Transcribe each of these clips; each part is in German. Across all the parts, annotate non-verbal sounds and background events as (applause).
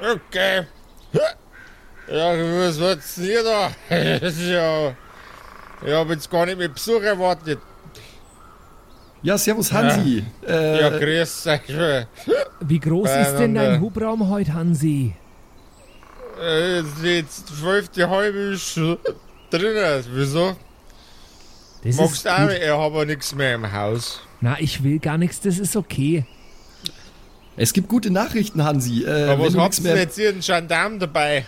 Okay. Ja, was wird's denn hier da? ja, ich habe jetzt gar nicht mehr Besuch erwartet. Ja, servus Hansi. Äh, Ja, grüß euch. Wie groß ist denn dein Hubraum heute, Hansi? Äh, Jetzt zwölfte halbe ist schon drin. Wieso? Das Magst ist auch? Ich habe nichts mehr im Haus. Na, ich will gar nichts, das ist okay. es gibt gute Nachrichten, Hansi. Äh, Aber was du habt ihr mehr, denn jetzt hier? Einen Gendarm dabei?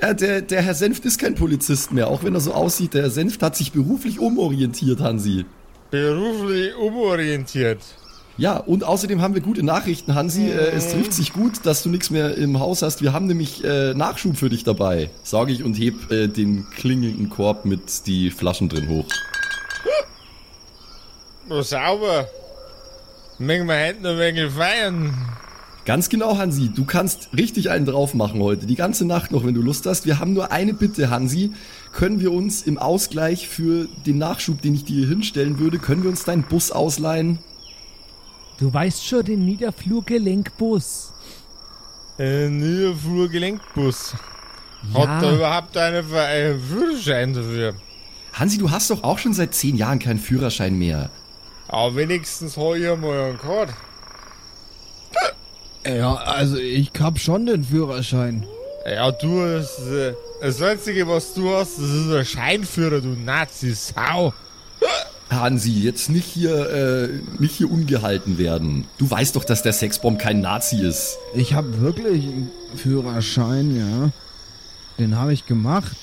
ja, der, der Herr Senft ist kein Polizist mehr, auch wenn er so aussieht. Der Herr Senft hat sich beruflich umorientiert, Hansi. Beruflich umorientiert. Ja, und außerdem haben wir gute Nachrichten, Hansi. Äh, es trifft sich gut, dass du nichts mehr im Haus hast. Wir haben nämlich äh, Nachschub für dich dabei, sage ich und heb äh, den klingelnden Korb mit die Flaschen drin hoch. Oh, sauber. Mögen wir heute noch ein wenig feiern? Ganz genau, Hansi. Du kannst richtig einen drauf machen heute. Die ganze Nacht noch, wenn du Lust hast. Wir haben nur eine Bitte, Hansi. Können wir uns im Ausgleich für den Nachschub, den ich dir hier hinstellen würde, können wir uns deinen Bus ausleihen? Du weißt schon, den Niederflurgelenkbus. Ein Niederflurgelenkbus. Hat er Ja, überhaupt einen Führerschein dafür? Hansi, du hast doch auch schon seit zehn Jahren keinen Führerschein mehr. Aber wenigstens habe ich mal einen gehabt. Ja, also ich hab schon den Führerschein. Ja, du hast, äh, das Einzige, was du hast, das ist ein Scheinführer, du Nazi-Sau. Hansi, jetzt nicht hier, äh, nicht hier ungehalten werden. Du weißt doch, dass der Sexbomb kein Nazi ist. Ich hab wirklich einen Führerschein, ja. Den habe ich gemacht.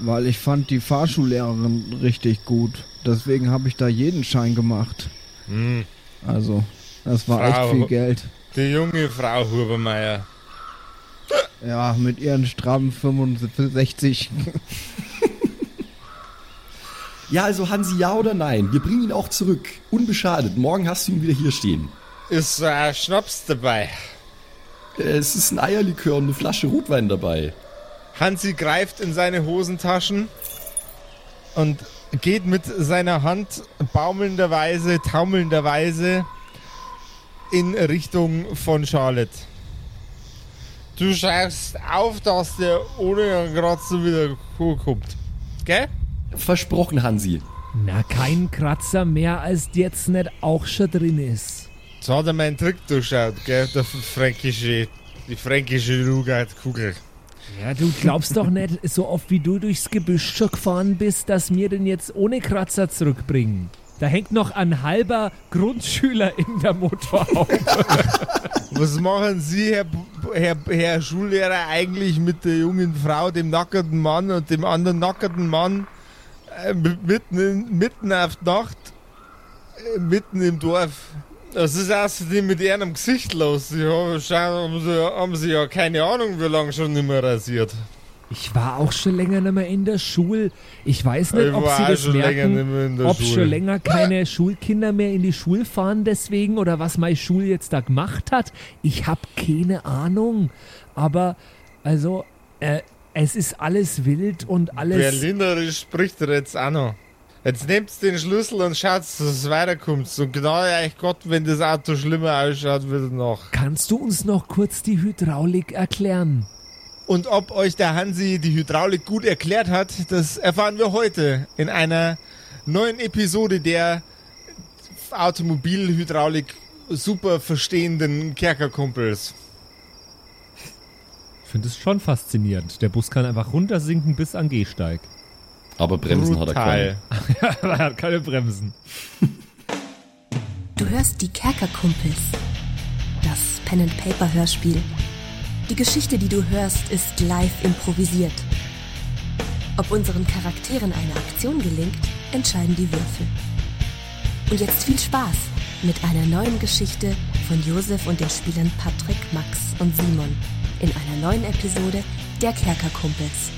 Weil ich fand die Fahrschullehrerin richtig gut. Deswegen habe ich da jeden Schein gemacht. Hm, Also, das war Frau. echt viel Geld. die junge Frau Hubermeier. Ja, mit ihren strammen 65. (laughs) Ja, also Hansi, ja oder nein? Wir bringen ihn auch zurück. Unbeschadet. Morgen hast du ihn wieder hier stehen. Ist so ein Schnaps dabei. Äh, Es ist ein Eierlikör und eine Flasche Rotwein dabei. Hansi greift in seine Hosentaschen und geht mit seiner Hand baumelnderweise, taumelnderweise in Richtung von Charlotte. Du schaust auf, dass der ohne so wieder kommt. Gell? Versprochen, Hansi. na, kein Kratzer mehr, als jetzt nicht auch schon drin ist. Jetzt hat er meinen Trick durchschaut, gell? Der fränkische, die fränkische Nougat-Kugel. Ja, du glaubst doch nicht, so oft wie du durchs Gebüsch gefahren bist, dass wir den jetzt ohne Kratzer zurückbringen. Da hängt noch ein halber Grundschüler in der Motorhaube. (laughs) Was machen Sie, Herr, Herr, Herr Schullehrer, eigentlich mit der jungen Frau, dem nackerten Mann und dem anderen nackerten Mann äh, mitten, in, mitten auf Nacht, äh, mitten im Dorf? Was ist außerdem mit ihrem Gesicht los? Sie haben, haben, sie, ja keine Ahnung, wie lange schon nicht mehr rasiert. Ich war auch schon länger nicht mehr in der Schule. Ich weiß nicht, Ich ob sie das schon länger nicht merken, ob Schule. schon länger keine Schulkinder mehr in die Schule fahren deswegen oder was meine Schule jetzt da gemacht hat. Ich habe keine Ahnung. Aber also, äh, es ist alles wild und alles. Berlinerisch spricht er jetzt auch noch. Jetzt nehmt den Schlüssel und schaut, dass es weiterkommt. Und genau euch Gott, wenn das Auto schlimmer ausschaut, wieder nach. Kannst du uns noch kurz die Hydraulik erklären? Und ob euch der Hansi die Hydraulik gut erklärt hat, das erfahren wir heute in einer neuen Episode der Automobilhydraulik super verstehenden Kerkerkumpels. Ich finde es schon faszinierend. Der Bus kann einfach runtersinken bis an Gehsteig. Aber Bremsen hat er keine. Brutal. (laughs) er hat keine Bremsen. Du hörst die Kerkerkumpels. Das Pen-and-Paper-Hörspiel. Die Geschichte, die du hörst, ist live improvisiert. Ob unseren Charakteren eine Aktion gelingt, entscheiden die Würfel. Und jetzt viel Spaß mit einer neuen Geschichte von Josef und den Spielern Patrick, Max und Simon in einer neuen Episode der Kerkerkumpels.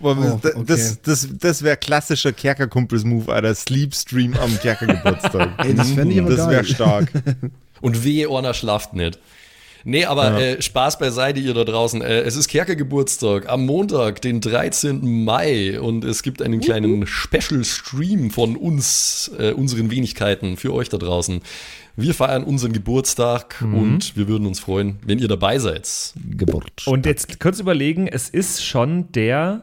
Boah, Oh, das okay. das, das, das wäre klassischer Kerkerkumpels-Move, Alter. Sleep-Stream am Kerkergeburtstag. (laughs) Ey, das fänd ich aber Das wäre stark. (laughs) Und wehe, Orna schlaft nicht. Nee, aber äh, Spaß beiseite, ihr da draußen. Äh, es ist Kerker-Geburtstag am Montag, den 13. Mai. Und es gibt einen kleinen Special-Stream von uns, äh, unseren Wenigkeiten, für euch da draußen. Wir feiern unseren Geburtstag und wir würden uns freuen, wenn ihr dabei seid. Geburt. Und jetzt kurz überlegen, es ist schon der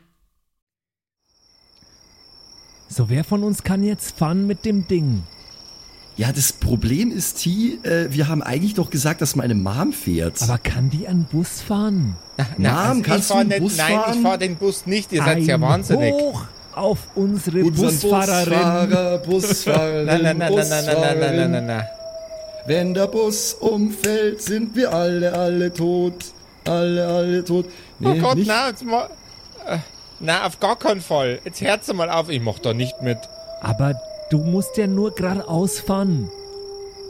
So, wer von uns kann jetzt fahren mit dem Ding? Ja, das Problem ist, T, äh, wir haben eigentlich doch gesagt, dass meine Mom fährt. Aber kann die einen Bus fahren? Mom, kannst du fahr einen nicht, Bus Nein, fahren? ich fahre den Bus nicht. Ihr seid ja wahnsinnig. Hoch auf unsere Unseren Busfahrerin. Busfahrer, Busfahrerin, Nein, nein, nein, nein, nein, nein, nein, nein, Busfahrerin. nein, nein, nein. Wenn der Bus umfällt, sind wir alle, alle tot. Alle, alle tot. Oh Nee, Gott, nicht? na, jetzt mal. Äh, na, auf gar keinen Fall. Jetzt hört's mal auf, ich mach da nicht mit. Aber du musst ja nur geradeaus fahren.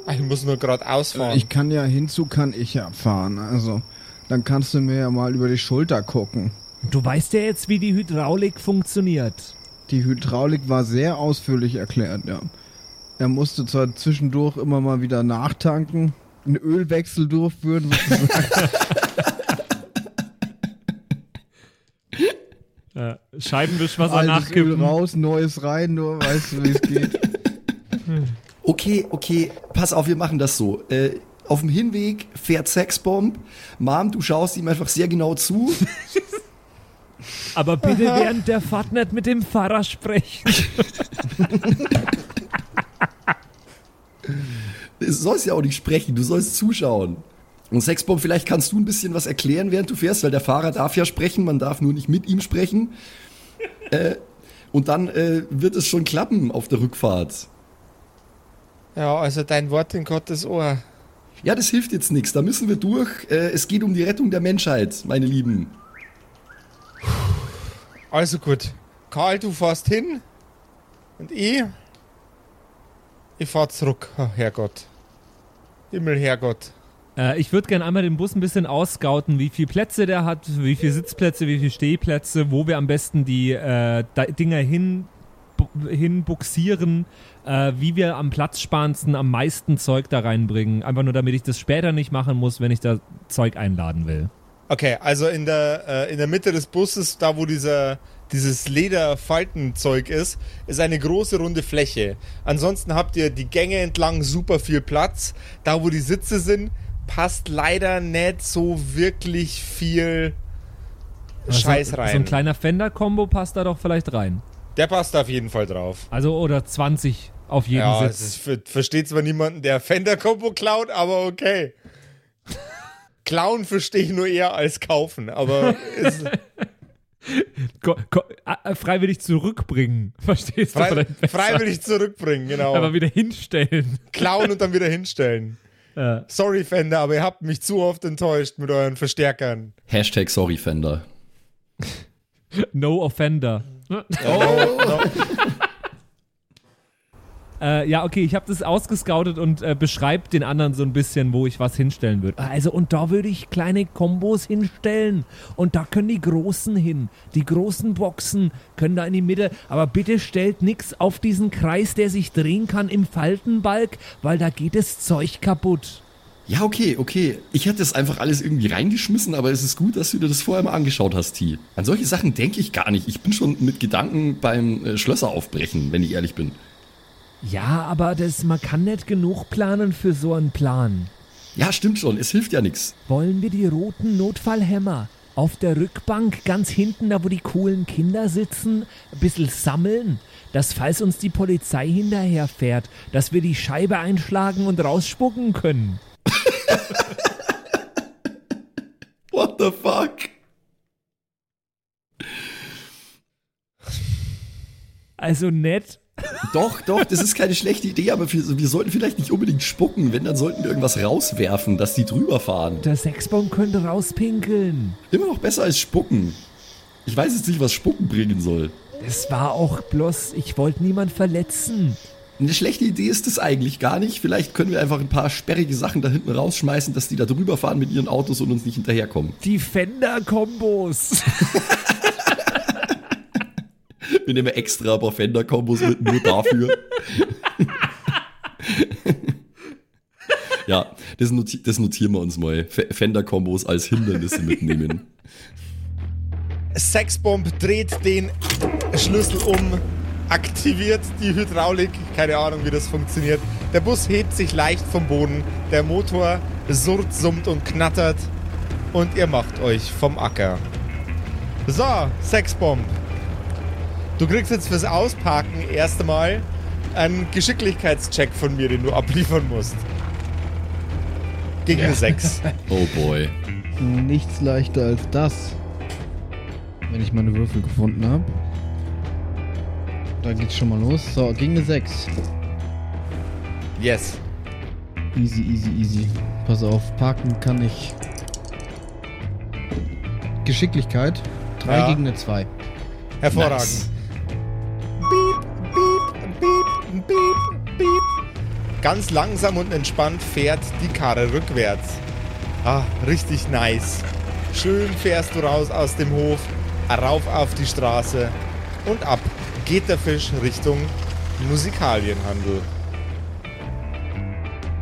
Ah, Ich muss nur gerade ausfahren. Ich kann ja hinzu, kann ich ja fahren. Also, dann kannst du mir ja mal über die Schulter gucken. Du weißt ja jetzt, wie die Hydraulik funktioniert. Die Hydraulik war sehr ausführlich erklärt, ja. Er musste zwar zwischendurch immer mal wieder nachtanken, einen Ölwechsel durchführen. sozusagen. (laughs) Äh, Scheibenwischwasser Altes Öl raus, neues rein, nur weißt du, wie es geht. (laughs) Okay, okay, pass auf, wir machen das so. Äh, auf dem Hinweg fährt Sexbomb. Mom, du schaust ihm einfach sehr genau zu. Aber bitte (laughs) während der Fahrt nicht mit dem Fahrer sprechen. (laughs) Du sollst ja auch nicht sprechen, du sollst zuschauen. Und Sexbomb, vielleicht kannst du ein bisschen was erklären, während du fährst, weil der Fahrer darf ja sprechen, man darf nur nicht mit ihm sprechen. (laughs) äh, und dann äh, wird es schon klappen auf der Rückfahrt. ja, also dein Wort in Gottes Ohr. Ja, das hilft jetzt nichts, da müssen wir durch. Äh, es geht um die Rettung der Menschheit, meine Lieben. Also gut. Karl, du fährst hin. Und ich. Ich fahr zurück. Oh, Herrgott. Himmel, Herrgott. Äh, ich würde gerne einmal den Bus ein bisschen ausscouten, wie viele Plätze der hat, wie viele Sitzplätze, wie viele Stehplätze, wo wir am besten die äh, Dinger hin, bu- hinbuxieren, äh, wie wir am platzsparendsten am meisten Zeug da reinbringen. Einfach nur, damit ich das später nicht machen muss, wenn ich da Zeug einladen will. Okay, also in der, äh, in der Mitte des Busses, da wo dieser, dieses Lederfaltenzeug ist, ist eine große runde Fläche. Ansonsten habt ihr die Gänge entlang super viel Platz. Da wo die Sitze sind, passt leider nicht so wirklich viel Scheiß Also, rein. So ein kleiner Fender-Kombo passt da doch vielleicht rein. der passt auf jeden Fall drauf. Also, oder 20 auf jeden Ja, es ver- versteht zwar niemanden, der Fender-Kombo klaut, aber okay. (laughs) Klauen verstehe ich nur eher als kaufen, aber (laughs) ist, Ko ko freiwillig zurückbringen. (laughs) Verstehst du? Frei, besser? freiwillig zurückbringen, genau. Aber wieder hinstellen. Klauen und dann wieder hinstellen. Ja. Sorry, Fender, aber ihr habt mich zu oft enttäuscht mit euren Verstärkern. Hashtag sorry, Fender. No offender. No, no. (laughs) Äh, ja, okay, ich habe das ausgescoutet und äh, beschreibt den anderen so ein bisschen, wo ich was hinstellen würde. Also und da würde ich kleine Kombos hinstellen und da können die großen hin. Die großen Boxen können da in die Mitte, aber bitte stellt nix auf diesen Kreis, der sich drehen kann im Faltenbalg, weil da geht das Zeug kaputt. Ja, okay, okay. Ich hätte das einfach alles irgendwie reingeschmissen, aber es ist gut, dass du dir das vorher mal angeschaut hast, T. An solche Sachen denke ich gar nicht. Ich bin schon mit Gedanken beim äh, Schlösser aufbrechen, wenn ich ehrlich bin. Ja, aber das, man kann nicht genug planen für so einen Plan. Ja, stimmt schon. Es hilft ja nichts. Wollen wir die roten Notfallhämmer auf der Rückbank ganz hinten, da wo die coolen Kinder sitzen, ein bisschen sammeln? Dass falls uns die Polizei hinterherfährt, dass wir die Scheibe einschlagen und rausspucken können. (laughs) What the fuck? Also nett. Doch, doch, das ist keine schlechte Idee, aber wir, wir sollten vielleicht nicht unbedingt spucken. Wenn, dann sollten wir irgendwas rauswerfen, dass die drüber fahren. Der Sechsbaum könnte rauspinkeln. Immer noch besser als spucken. Ich weiß jetzt nicht, was spucken bringen soll. Das war auch bloß, ich wollte niemand verletzen. Eine schlechte Idee ist es eigentlich gar nicht. Vielleicht können wir einfach ein paar sperrige Sachen da hinten rausschmeißen, dass die da drüber fahren mit ihren Autos und uns nicht hinterherkommen. Die Fender-Kombos. (laughs) (laughs) Wir nehmen extra ein paar Fender-Kombos mit, nur dafür. ja, das, noti das notieren wir uns mal. Fender-Kombos als Hindernisse mitnehmen. Sexbomb dreht den Schlüssel um, aktiviert die Hydraulik. Keine Ahnung, wie das funktioniert. Der Bus hebt sich leicht vom Boden. Der Motor surrt, summt und knattert. Und ihr macht euch vom Acker. So, Sexbomb. Du kriegst jetzt fürs Ausparken erst einmal einen Geschicklichkeitscheck von mir, den du abliefern musst. Gegen eine 6. (laughs) Oh boy. Nichts leichter als das. Wenn ich meine Würfel gefunden habe. Da geht's schon mal los. So, gegen eine 6. Yes. Easy, easy, easy. Pass auf, parken kann ich. Geschicklichkeit. 3 Ja. gegen eine 2. Hervorragend. Nice. Beep, beep. Ganz langsam und entspannt fährt die Karre rückwärts. Ah, richtig nice. Schön fährst du raus aus dem Hof, rauf auf die Straße und ab geht der Fisch Richtung Musikalienhandel.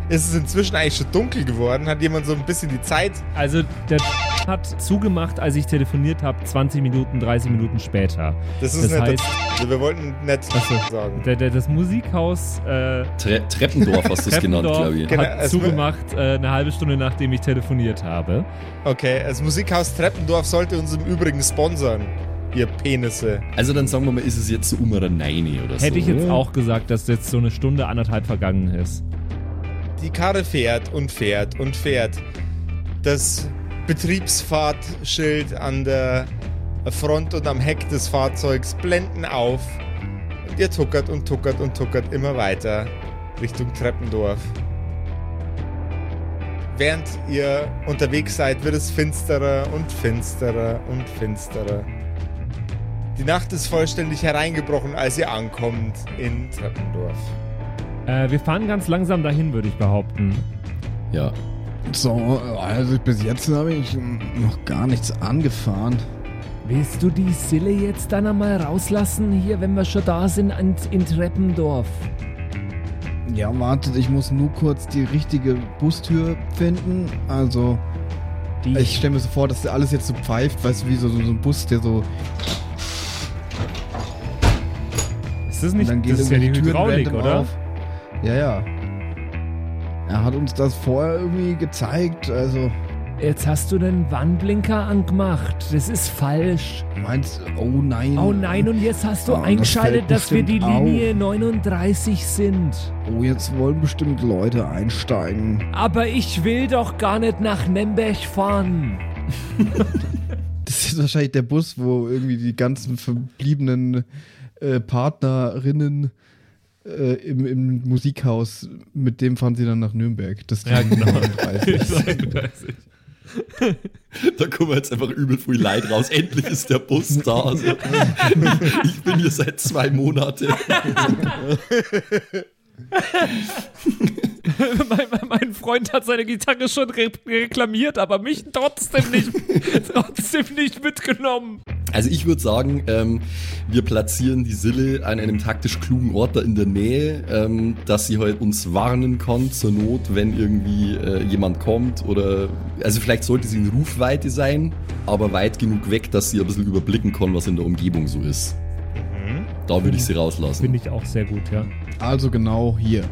Ist es inzwischen eigentlich schon dunkel geworden? Hat jemand so ein bisschen die Zeit? Also der hat zugemacht, als ich telefoniert habe, 20 Minuten, 30 Minuten später. Das ist Das nicht heißt- also wir wollten nicht Ach so. sagen. Der, der, das Musikhaus äh, Tre Treppendorf hast du es genannt, glaube ich. Genau, hat zugemacht äh, eine halbe Stunde, nachdem ich telefoniert habe. Okay, das Musikhaus Treppendorf sollte uns im Übrigen sponsern. Ihr Penisse. Also dann sagen wir mal, ist es jetzt so um oder nein oder so. Hätte ich jetzt auch gesagt, dass jetzt so eine Stunde, anderthalb vergangen ist. Die Karre fährt und fährt und fährt. Das Betriebsfahrtschild an der Front und am Heck des Fahrzeugs blenden auf. Und ihr tuckert und tuckert und tuckert immer weiter Richtung Treppendorf. Während ihr unterwegs seid, wird es finsterer und finsterer und finsterer. Die Nacht ist vollständig hereingebrochen, als ihr ankommt in Treppendorf. Äh, wir fahren ganz langsam dahin, würde ich behaupten. Ja. So, also bis jetzt habe ich noch gar nichts angefahren. Willst du die Sille jetzt dann einmal rauslassen, hier, wenn wir schon da sind, in, in Treppendorf? Ja, wartet, ich muss nur kurz die richtige Bustür finden. Also, Die, ich stelle mir so vor, dass alles jetzt so pfeift, weißt du, wie so, so, so ein Bus, der so. Ist das und nicht, dann gehen das ist ja die Hydraulik, oder? auf. Ja, ja. Er hat uns das vorher irgendwie gezeigt, also. jetzt hast du den Warnblinker angemacht. Das ist falsch. Meinst oh nein. Oh nein, und jetzt hast du das eingeschaltet, fällt dass wir die bestimmt auf. Linie 39 sind. Oh, jetzt wollen bestimmt Leute einsteigen. Aber ich will doch gar nicht nach Nemberg fahren. (laughs) Das ist ist wahrscheinlich der Bus, wo irgendwie die ganzen verbliebenen äh, Partnerinnen äh, im, im Musikhaus, mit dem fahren sie dann nach Nürnberg. Das Ja, genau. 39. (laughs) Da kommen jetzt einfach übel viel Leid raus. Endlich ist der Bus da. Also, ich bin hier seit zwei Monaten. mein, (laughs) mein- mein Freund hat seine Gitarre schon re reklamiert, aber mich trotzdem nicht, (laughs) trotzdem nicht mitgenommen. Also ich würde sagen, ähm, wir platzieren die Sille an einem taktisch klugen Ort da in der Nähe, ähm, dass sie halt uns warnen kann zur Not, wenn irgendwie äh, jemand kommt oder also vielleicht sollte sie in Rufweite sein, aber weit genug weg, dass sie ein bisschen überblicken kann, was in der Umgebung so ist. Da würde ich sie rauslassen. Finde ich auch sehr gut, ja. Also genau hier.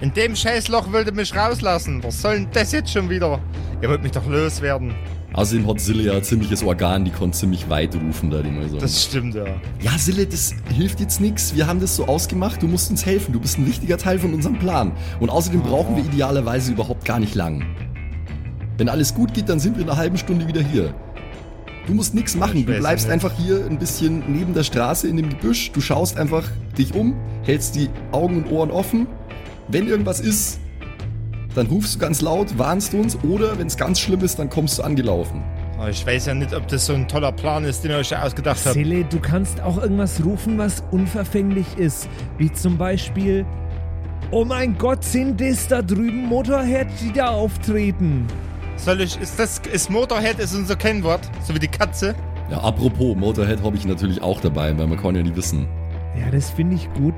In dem Scheißloch wollt ihr mich rauslassen. Was soll denn das jetzt schon wieder? Ihr wollt mich doch loswerden. Außerdem hat Sille ja ein ziemliches Organ, die kann ziemlich weit rufen, da die mal so. Das stimmt ja. Ja, Sille, das hilft jetzt nichts. Wir haben das so ausgemacht. Du musst uns helfen. Du bist ein wichtiger Teil von unserem Plan. Und außerdem brauchen wir idealerweise überhaupt gar nicht lang. Wenn alles gut geht, dann sind wir in einer halben Stunde wieder hier. Du musst nichts machen. Du bleibst einfach hier ein bisschen neben der Straße in dem Gebüsch. Du schaust einfach dich um, hältst die Augen und Ohren offen. Wenn irgendwas ist, dann rufst du ganz laut, warnst uns oder wenn es ganz schlimm ist, dann kommst du angelaufen. Aber ich weiß ja nicht, ob das so ein toller Plan ist, den ihr euch schon ausgedacht habt. Sele, du kannst auch irgendwas rufen, was unverfänglich ist. Wie zum Beispiel, oh mein Gott, sind das da drüben Motorhead, die da auftreten? Soll ich, ist das, ist Motorhead ist unser Kennwort? So wie die Katze? Ja, apropos, Motorhead habe ich natürlich auch dabei, weil man kann ja nie wissen. Ja, das finde ich gut.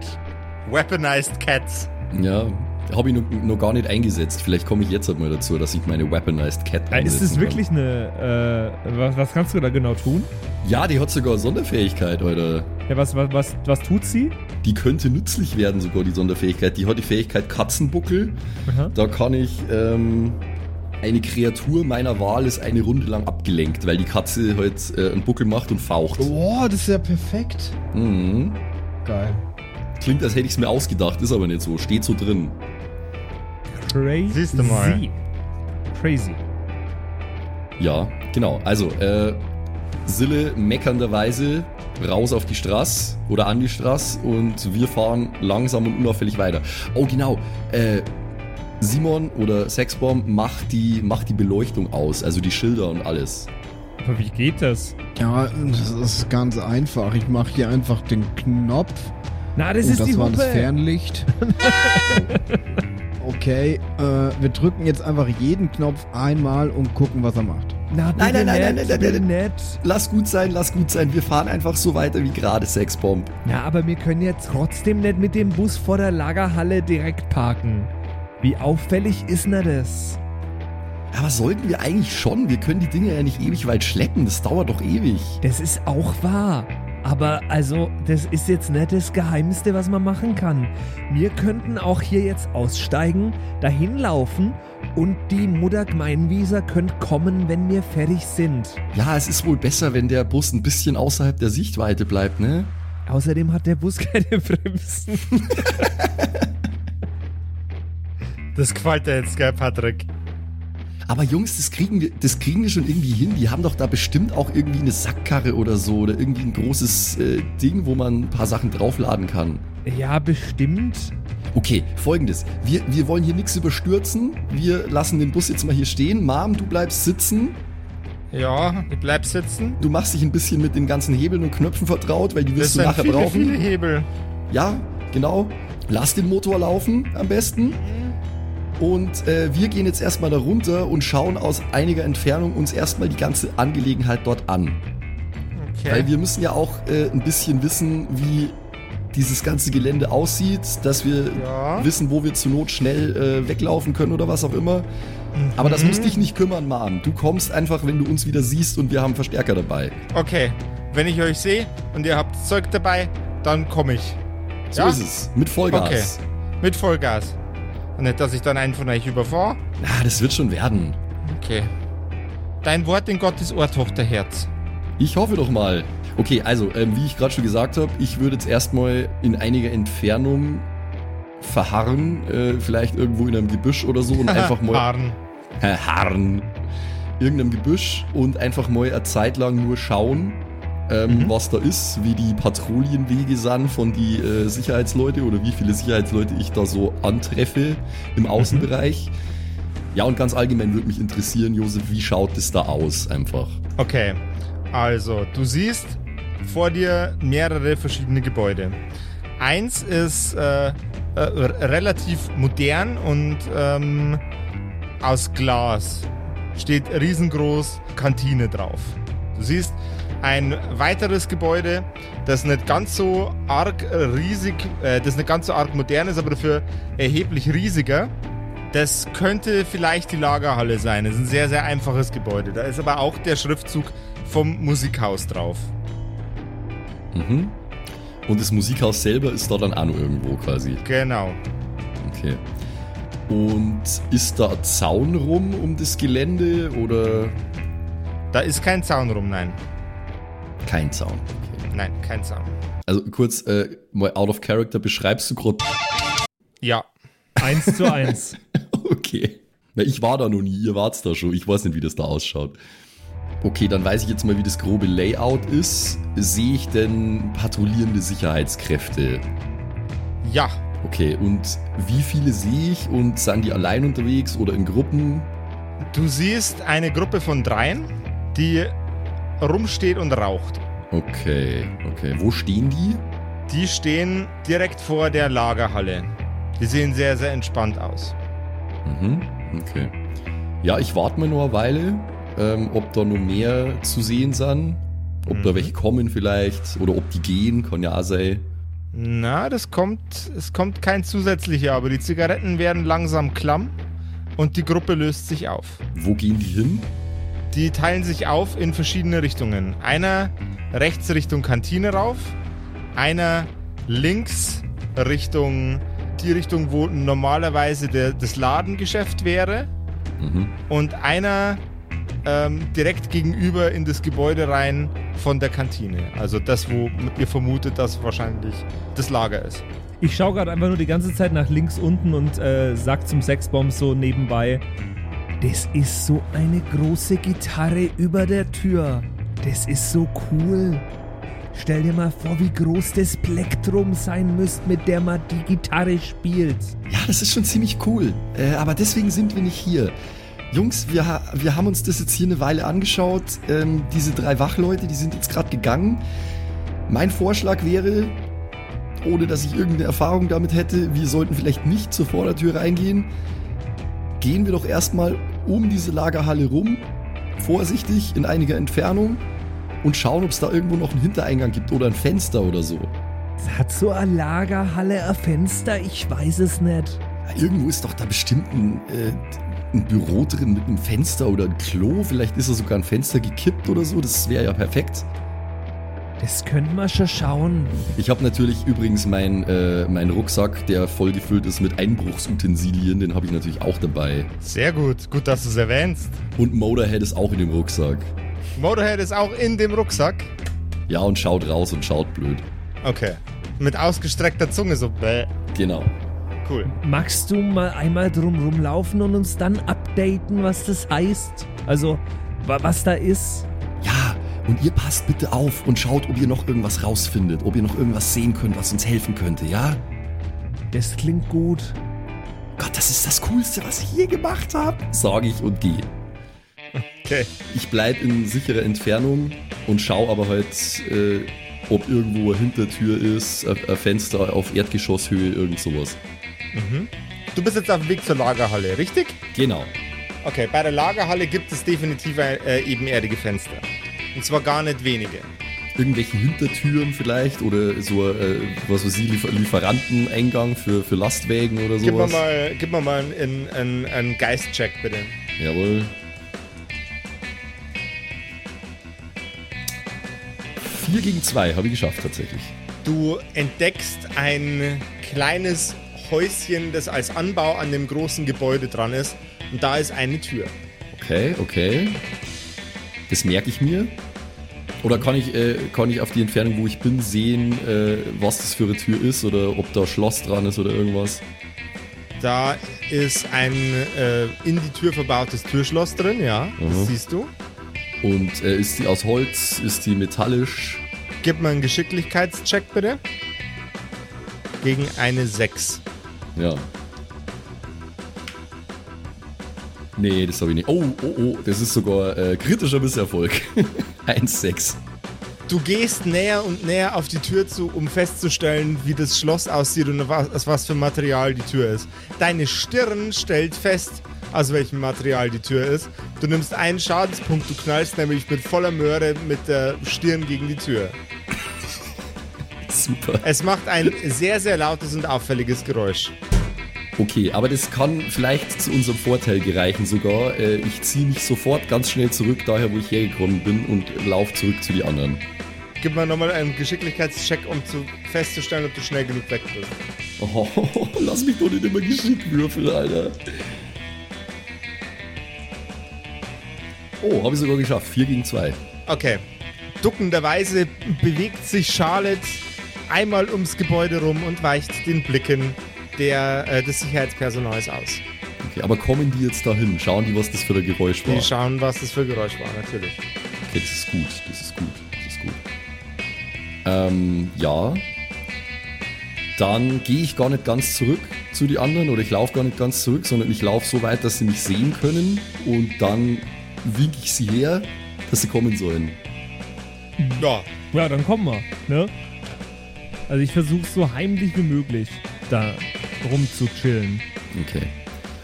Weaponized Cats. Ja, habe ich noch, noch gar nicht eingesetzt. Vielleicht komme ich jetzt halt mal dazu, dass ich meine Weaponized Cat Äh, ist es wirklich eine, äh, was, was kannst du da genau tun? Kann. Ja, die hat sogar eine Sonderfähigkeit, Alter. Ja, was, was, was, was tut sie? Die könnte nützlich werden, sogar die Sonderfähigkeit. Die hat die Fähigkeit Katzenbuckel. Aha. Da kann ich ähm, eine Kreatur meiner Wahl ist eine Runde lang abgelenkt, weil die Katze halt äh, einen Buckel macht und faucht. Boah, das ist ja perfekt. Mhm. Geil. Klingt, als hätte ich es mir ausgedacht, ist aber nicht so. Steht so drin. Crazy. Siehst du mal. Crazy. Ja, genau. Also, äh, Sille meckernderweise raus auf die Straße oder an die Straße und wir fahren langsam und unauffällig weiter. Oh, genau. Äh, Simon oder Sexbomb macht die, macht die Beleuchtung aus, also die Schilder und alles. Aber wie geht das? Ja, das ist ganz einfach. Ich mache hier einfach den Knopf. Na, das und ist das die war Hupe. das Fernlicht. (laughs) (laughs) okay, äh, wir drücken jetzt einfach jeden Knopf einmal und gucken, was er macht. Na, Nein, nein, nein, nett, nein, nein, nein, nett. Lass gut sein, lass gut sein. Wir fahren einfach so weiter wie gerade, Sexbomb. Na, aber wir können jetzt trotzdem nicht mit dem Bus vor der Lagerhalle direkt parken. Wie auffällig ist denn das? Aber sollten wir eigentlich schon? Wir können die Dinge ja nicht ewig weit schleppen. Das dauert doch ewig. Das ist auch wahr. Aber also, das ist jetzt nicht das Geheimste, was man machen kann. Wir könnten auch hier jetzt aussteigen, dahin laufen und die Mutter Gemeinwieser könnt kommen, wenn wir fertig sind. Ja, es ist wohl besser, wenn der Bus ein bisschen außerhalb der Sichtweite bleibt, ne? Außerdem hat der Bus (laughs) keine Bremsen. Das gefällt dir jetzt, gell, Patrick? Aber Jungs, das kriegen wir, das kriegen wir schon irgendwie hin. Die haben doch da bestimmt auch irgendwie eine Sackkarre oder so oder irgendwie ein großes äh, Ding, wo man ein paar Sachen draufladen kann. Ja, bestimmt. Okay, folgendes. Wir, wir wollen hier nichts überstürzen. Wir lassen den Bus jetzt mal hier stehen. Mom, du bleibst sitzen. Ja, ich bleib sitzen. Du machst dich ein bisschen mit den ganzen Hebeln und Knöpfen vertraut, weil die wirst du sind nachher viele, brauchen. viele Hebel. Ja, genau. Lass den Motor laufen am besten. Und äh, wir gehen jetzt erstmal da runter und schauen aus einiger Entfernung uns erstmal die ganze Angelegenheit dort an. Okay. Weil wir müssen ja auch äh, ein bisschen wissen, wie dieses ganze Gelände aussieht, dass wir Ja. wissen, wo wir zur Not schnell äh, weglaufen können oder was auch immer. Aber das muss dich nicht kümmern, Mom. Du kommst einfach, wenn du uns wieder siehst und wir haben Verstärker dabei. Okay, wenn ich euch sehe und ihr habt Zeug dabei, dann komme ich. So Ja? ist es. Mit Vollgas. Mit Vollgas. Und nicht, dass ich dann einen von euch überfahre. Na, das wird schon werden. Okay. Dein Wort in Gottes Ohr, Tochterherz. Ich hoffe doch mal. Okay, also, ähm, wie ich gerade schon gesagt habe, ich würde jetzt erstmal in einiger Entfernung verharren, äh, vielleicht irgendwo in einem Gebüsch oder so und (laughs) einfach mal Haaren. äh, harren irgendeinem Gebüsch und einfach mal eine Zeit lang nur schauen, ähm, Mhm. was da ist, wie die Patrouillenwege sind von die äh, Sicherheitsleute oder wie viele Sicherheitsleute ich da so antreffe im Außenbereich. Ja, und ganz allgemein würde mich interessieren, Josef, wie schaut es da aus einfach? Okay, also du siehst vor dir mehrere verschiedene Gebäude. Eins ist äh, äh, relativ modern und ähm, aus Glas. Steht riesengroß Kantine drauf. Du siehst ein weiteres Gebäude, das nicht ganz so arg riesig, äh, das nicht ganz so arg modern ist, aber dafür erheblich riesiger. Das könnte vielleicht die Lagerhalle sein. Das ist ein sehr, sehr einfaches Gebäude. Da ist aber auch der Schriftzug vom Musikhaus drauf. Mhm. Und das Musikhaus selber ist da dann auch noch irgendwo quasi. Genau. Okay. Und ist da ein Zaun rum um das Gelände oder Da ist kein Zaun rum, nein. Kein Zaun? Okay. Nein, kein Zaun. Also kurz, äh, mal out of character, beschreibst du gerade. Ja. Eins zu eins. (laughs) Okay. Na, ich war da noch nie, ihr wart's da schon. Ich weiß nicht, wie das da ausschaut. Okay, dann weiß ich jetzt mal, wie das grobe Layout ist. Sehe ich denn patrouillierende Sicherheitskräfte? Ja. Okay, und wie viele sehe ich und sind die allein unterwegs oder in Gruppen? Du siehst eine Gruppe von dreien, die rumsteht und raucht. Okay, okay. Wo stehen die? Die stehen direkt vor der Lagerhalle. Die sehen sehr, sehr entspannt aus. Mhm, okay. Ja, ich warte mal noch eine Weile, ähm, ob da noch mehr zu sehen sind. Ob da Mhm. welche kommen vielleicht oder ob die gehen, kann ja auch sein. Na, das kommt, es kommt kein zusätzlicher, aber die Zigaretten werden langsam klamm und die Gruppe löst sich auf. Wo gehen die hin? Die teilen sich auf in verschiedene Richtungen. Einer rechts Richtung Kantine rauf, einer links Richtung die Richtung, wo normalerweise der, das Ladengeschäft wäre Mhm. und einer ähm, direkt gegenüber in das Gebäude rein von der Kantine. Also das, wo ihr vermutet, dass wahrscheinlich das Lager ist. Ich schaue gerade einfach nur die ganze Zeit nach links unten und äh, sag zum Sexbomb so nebenbei. Das ist so eine große Gitarre über der Tür. Das ist so cool. Stell dir mal vor, wie groß das Plektrum sein müsste, mit der man die Gitarre spielt. Ja, das ist schon ziemlich cool. Äh, aber deswegen sind wir nicht hier. Jungs, wir, ha wir haben uns das jetzt hier eine Weile angeschaut. Ähm, diese drei Wachleute, die sind jetzt gerade gegangen. Mein Vorschlag wäre, ohne dass ich irgendeine Erfahrung damit hätte, wir sollten vielleicht nicht zur Vordertür reingehen. Gehen wir doch erstmal um diese Lagerhalle rum, vorsichtig in einiger Entfernung und schauen, ob es da irgendwo noch einen Hintereingang gibt oder ein Fenster oder so. Hat so eine Lagerhalle ein Fenster? Ich weiß es nicht. Irgendwo ist doch da bestimmt ein, äh, ein Büro drin mit einem Fenster oder ein Klo. Vielleicht ist da sogar ein Fenster gekippt oder so. Das wäre ja perfekt. Das könnte man schon schauen. Ich habe natürlich übrigens meinen äh, mein Rucksack, der voll gefüllt ist mit Einbruchsutensilien. Den habe ich natürlich auch dabei. Sehr gut, gut, dass du es erwähnst. Und Motorhead ist auch in dem Rucksack. Motorhead ist auch in dem Rucksack. Ja, und schaut raus und schaut blöd. Okay. Mit ausgestreckter Zunge so. Bäh. Genau. Cool. Magst du mal einmal drum rumlaufen und uns dann updaten, was das heißt? Also, wa- was da ist? Und ihr passt bitte auf und schaut, ob ihr noch irgendwas rausfindet. Ob ihr noch irgendwas sehen könnt, was uns helfen könnte, ja? Das klingt gut. Gott, das ist das Coolste, was ich je gemacht habe. Sag ich und gehe. Okay. Ich bleib in sicherer Entfernung und schau aber halt, äh, ob irgendwo eine Hintertür ist, ein Fenster auf Erdgeschosshöhe, irgend sowas. Du bist jetzt auf dem Weg zur Lagerhalle, richtig? Genau. Okay, bei der Lagerhalle gibt es definitiv äh, ebenerdige Fenster. Und zwar gar nicht wenige. Irgendwelche Hintertüren vielleicht oder so, äh, was weiß ich, Liefer Lieferanteneingang für, für Lastwägen oder Gib mir sowas. mal, gib mir mal einen, einen, einen Geistcheck, bitte. Jawohl. Vier gegen zwei habe ich geschafft tatsächlich. Du entdeckst ein kleines Häuschen, das als Anbau an dem großen Gebäude dran ist. Und da ist eine Tür. Okay, okay. Das merke ich mir. Oder kann ich, äh, kann ich auf die Entfernung, wo ich bin, sehen, äh, was das für eine Tür ist oder ob da Schloss dran ist oder irgendwas? Da ist ein äh, in die Tür verbautes Türschloss drin, ja. Mhm. Das siehst du. Und äh, ist die aus Holz? Ist die metallisch? Gib mal einen Geschicklichkeitscheck bitte. Gegen eine 6. Ja. Nee, das habe ich nicht. Oh, oh, oh, das ist sogar äh, kritischer Misserfolg. (laughs) 1,6. Du gehst näher und näher auf die Tür zu, um festzustellen, wie das Schloss aussieht und aus was für Material die Tür ist. Deine Stirn stellt fest, aus welchem Material die Tür ist. Du nimmst einen Schadenspunkt, du knallst nämlich mit voller Möhre mit der Stirn gegen die Tür. (laughs) Super. Es macht ein sehr, sehr lautes und auffälliges Geräusch. Okay, aber das kann vielleicht zu unserem Vorteil gereichen sogar. Äh, ich ziehe mich sofort ganz schnell zurück, daher wo ich hergekommen bin und laufe zurück zu den anderen. Gib mal nochmal einen Geschicklichkeitscheck, um zu festzustellen, ob du schnell genug weg bist. Oh, lass mich doch nicht immer Geschick würfeln, Alter. Oh, habe ich sogar geschafft. 4 gegen 2. Okay. Duckenderweise bewegt sich Charlotte einmal ums Gebäude rum und weicht den Blicken der, äh, des Sicherheitspersonals aus. Okay, aber kommen die jetzt dahin? Schauen die, was das für ein Geräusch war? Die schauen, was das für Geräusch war, natürlich. Okay, das ist gut, das ist gut, das ist gut. Ähm, ja. Dann gehe ich gar nicht ganz zurück zu den anderen oder ich laufe gar nicht ganz zurück, sondern ich laufe so weit, dass sie mich sehen können und dann winke ich sie her, dass sie kommen sollen. Ja, Ja, dann kommen wir, ne? Also ich versuche so heimlich wie möglich da rumzuchillen. Okay.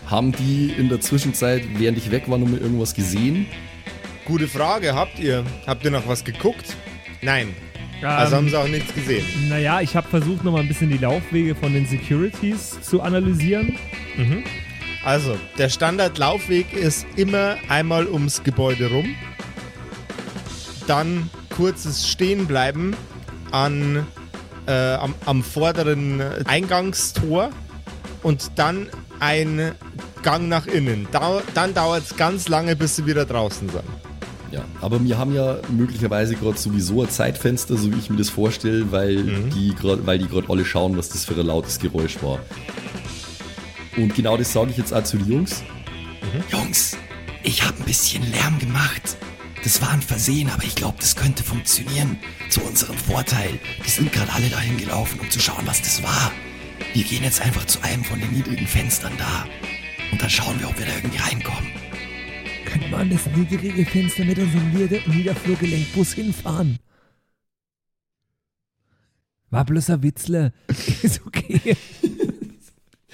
Haben die in der Zwischenzeit, während ich weg war, noch mal irgendwas gesehen? gute Frage. Habt ihr, habt ihr noch was geguckt? Nein. Also haben sie auch nichts gesehen. Naja, ich habe versucht, nochmal ein bisschen die Laufwege von den Securities zu analysieren. Also, der Standardlaufweg ist immer einmal ums Gebäude rum. Dann kurzes Stehenbleiben an, äh, am, am vorderen Eingangstor und dann ein Gang nach innen. Dau dann dauert es ganz lange, bis sie wieder draußen sind. Ja, aber wir haben ja möglicherweise gerade sowieso ein Zeitfenster, so wie ich mir das vorstelle, weil die gerade, weil die gerade alle schauen, was das für ein lautes Geräusch war. Und genau das sage ich jetzt auch zu den Jungs. Jungs, ich habe ein bisschen Lärm gemacht. Das war ein Versehen, aber ich glaube, das könnte funktionieren. Zu unserem Vorteil. Die sind gerade alle dahin gelaufen, um zu schauen, was das war. Wir gehen jetzt einfach zu einem von den niedrigen Fenstern da. Und dann schauen wir, ob wir da irgendwie reinkommen. Könnte man das niedrige Fenster mit unserem Nieder Niederflurgelenkbus hinfahren? War bloß ein Witzle. (laughs) Ist okay.